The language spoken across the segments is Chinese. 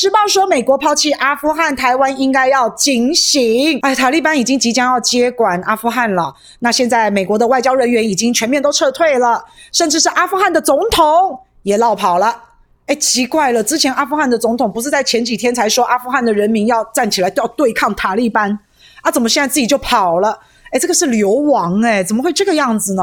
时报》说，美国抛弃阿富汗，台湾应该要警醒。哎，塔利班已经即将要接管阿富汗了。那现在美国的外交人员已经全面都撤退了，甚至是阿富汗的总统也落跑了。哎，奇怪了，之前阿富汗的总统不是在前几天才说阿富汗的人民要站起来，要对抗塔利班啊？怎么现在自己就跑了？哎，这个是流亡哎，怎么会这个样子呢？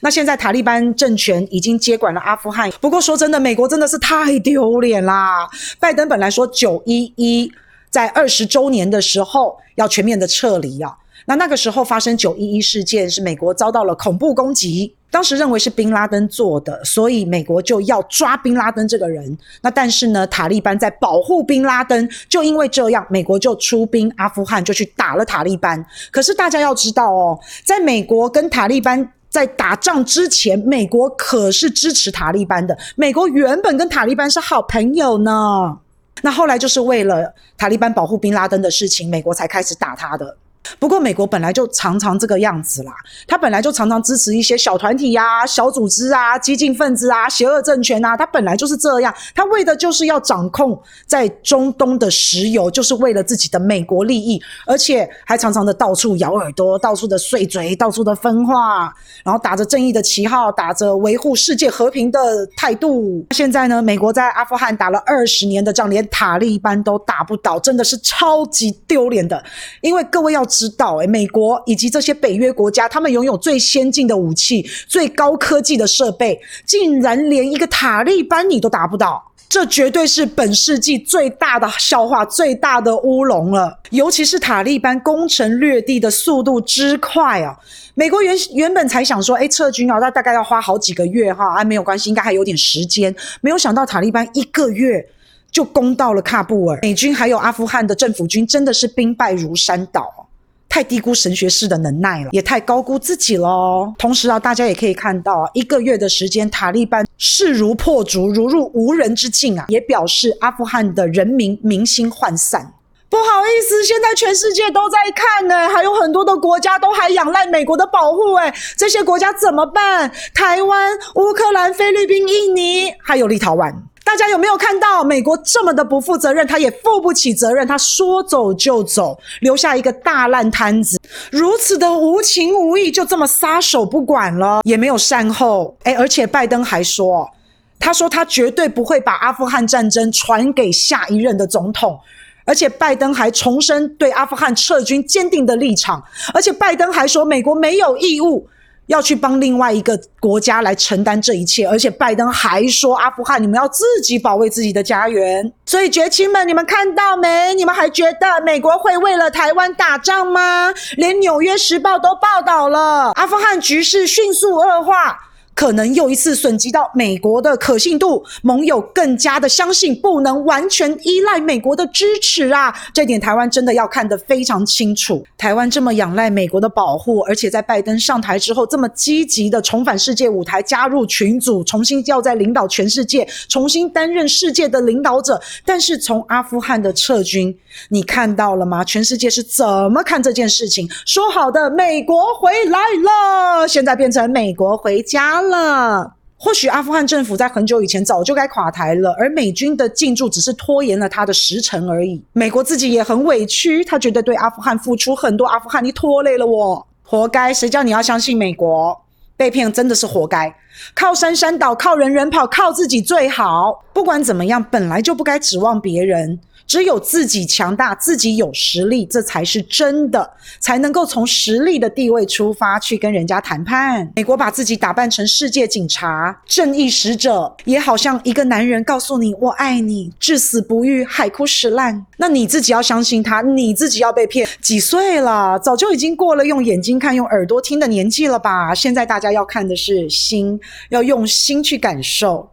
那现在塔利班政权已经接管了阿富汗。不过说真的，美国真的是太丢脸啦！拜登本来说九一一在二十周年的时候要全面的撤离啊。那那个时候发生九一一事件，是美国遭到了恐怖攻击，当时认为是宾拉登做的，所以美国就要抓宾拉登这个人。那但是呢，塔利班在保护宾拉登，就因为这样，美国就出兵阿富汗，就去打了塔利班。可是大家要知道哦，在美国跟塔利班在打仗之前，美国可是支持塔利班的。美国原本跟塔利班是好朋友呢。那后来就是为了塔利班保护宾拉登的事情，美国才开始打他的。不过，美国本来就常常这个样子啦。他本来就常常支持一些小团体呀、啊、小组织啊、激进分子啊、邪恶政权啊。他本来就是这样，他为的就是要掌控在中东的石油，就是为了自己的美国利益，而且还常常的到处咬耳朵、到处的碎嘴、到处的分化，然后打着正义的旗号，打着维护世界和平的态度。现在呢，美国在阿富汗打了二十年的仗，连塔利班都打不倒，真的是超级丢脸的。因为各位要。知知道诶，美国以及这些北约国家，他们拥有最先进的武器、最高科技的设备，竟然连一个塔利班你都打不倒，这绝对是本世纪最大的笑话、最大的乌龙了。尤其是塔利班攻城略地的速度之快啊！美国原原本才想说，哎，撤军啊，那大概要花好几个月哈，啊，没有关系，应该还有点时间。没有想到塔利班一个月就攻到了喀布尔，美军还有阿富汗的政府军真的是兵败如山倒。太低估神学士的能耐了，也太高估自己了。同时啊，大家也可以看到，一个月的时间，塔利班势如破竹，如入无人之境啊！也表示阿富汗的人民民心涣散。不好意思，现在全世界都在看呢，还有很多的国家都还仰赖美国的保护哎，这些国家怎么办？台湾、乌克兰、菲律宾、印尼，还有立陶宛。大家有没有看到美国这么的不负责任？他也负不起责任，他说走就走，留下一个大烂摊子，如此的无情无义，就这么撒手不管了，也没有善后。诶，而且拜登还说，他说他绝对不会把阿富汗战争传给下一任的总统，而且拜登还重申对阿富汗撤军坚定的立场，而且拜登还说美国没有义务。要去帮另外一个国家来承担这一切，而且拜登还说阿富汗你们要自己保卫自己的家园。所以绝亲们，你们看到没？你们还觉得美国会为了台湾打仗吗？连《纽约时报》都报道了，阿富汗局势迅速恶化。可能又一次损及到美国的可信度，盟友更加的相信不能完全依赖美国的支持啊！这点台湾真的要看得非常清楚。台湾这么仰赖美国的保护，而且在拜登上台之后这么积极的重返世界舞台，加入群组，重新要在领导全世界，重新担任世界的领导者。但是从阿富汗的撤军，你看到了吗？全世界是怎么看这件事情？说好的美国回来了，现在变成美国回家了。了，或许阿富汗政府在很久以前早就该垮台了，而美军的进驻只是拖延了他的时程而已。美国自己也很委屈，他觉得对阿富汗付出很多，阿富汗你拖累了我，活该。谁叫你要相信美国？被骗真的是活该。靠山山倒，靠人人跑，靠自己最好。不管怎么样，本来就不该指望别人。只有自己强大，自己有实力，这才是真的，才能够从实力的地位出发去跟人家谈判。美国把自己打扮成世界警察、正义使者，也好像一个男人告诉你“我爱你”，至死不渝，海枯石烂。那你自己要相信他，你自己要被骗。几岁了？早就已经过了用眼睛看、用耳朵听的年纪了吧？现在大家要看的是心，要用心去感受。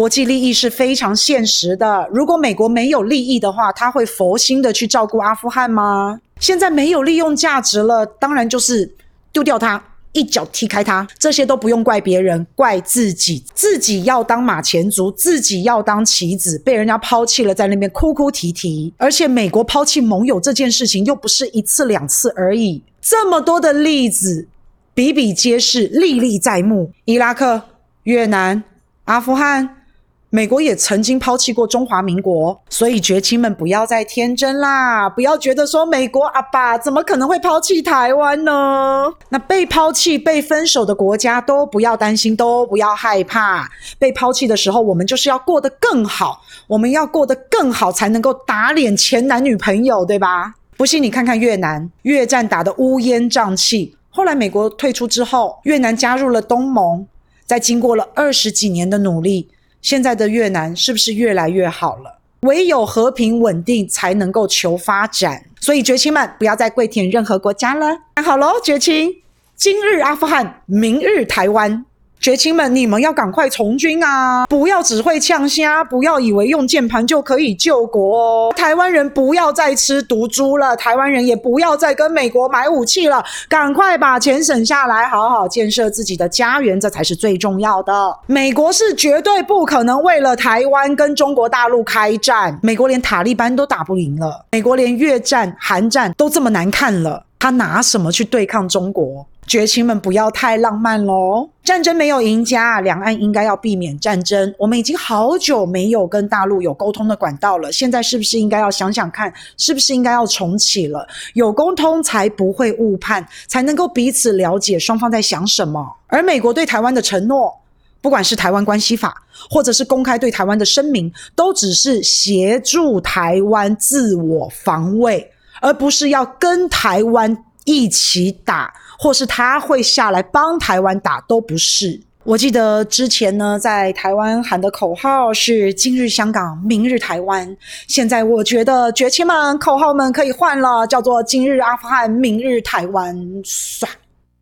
国际利益是非常现实的。如果美国没有利益的话，他会佛心的去照顾阿富汗吗？现在没有利用价值了，当然就是丢掉它，一脚踢开它。这些都不用怪别人，怪自己。自己要当马前卒，自己要当棋子，被人家抛弃了，在那边哭哭啼啼。而且美国抛弃盟友这件事情又不是一次两次而已，这么多的例子比比皆是，历历在目。伊拉克、越南、阿富汗。美国也曾经抛弃过中华民国，所以绝亲们不要再天真啦，不要觉得说美国阿爸怎么可能会抛弃台湾呢？那被抛弃、被分手的国家都不要担心，都不要害怕。被抛弃的时候，我们就是要过得更好，我们要过得更好，才能够打脸前男女朋友，对吧？不信你看看越南，越战打得乌烟瘴气，后来美国退出之后，越南加入了东盟，在经过了二十几年的努力。现在的越南是不是越来越好了？唯有和平稳定才能够求发展。所以，绝亲们不要再跪舔任何国家了。看好喽，绝亲，今日阿富汗，明日台湾。绝亲们，你们要赶快从军啊！不要只会呛虾，不要以为用键盘就可以救国哦。台湾人不要再吃毒猪了，台湾人也不要再跟美国买武器了，赶快把钱省下来，好好建设自己的家园，这才是最重要的。美国是绝对不可能为了台湾跟中国大陆开战，美国连塔利班都打不赢了，美国连越战、韩战都这么难看了，他拿什么去对抗中国？绝情们，不要太浪漫喽！战争没有赢家，两岸应该要避免战争。我们已经好久没有跟大陆有沟通的管道了，现在是不是应该要想想看，是不是应该要重启了？有沟通才不会误判，才能够彼此了解双方在想什么。而美国对台湾的承诺，不管是台湾关系法，或者是公开对台湾的声明，都只是协助台湾自我防卫，而不是要跟台湾一起打。或是他会下来帮台湾打，都不是。我记得之前呢，在台湾喊的口号是“今日香港，明日台湾”。现在我觉得崛起们口号们可以换了，叫做“今日阿富汗，明日台湾”。唰。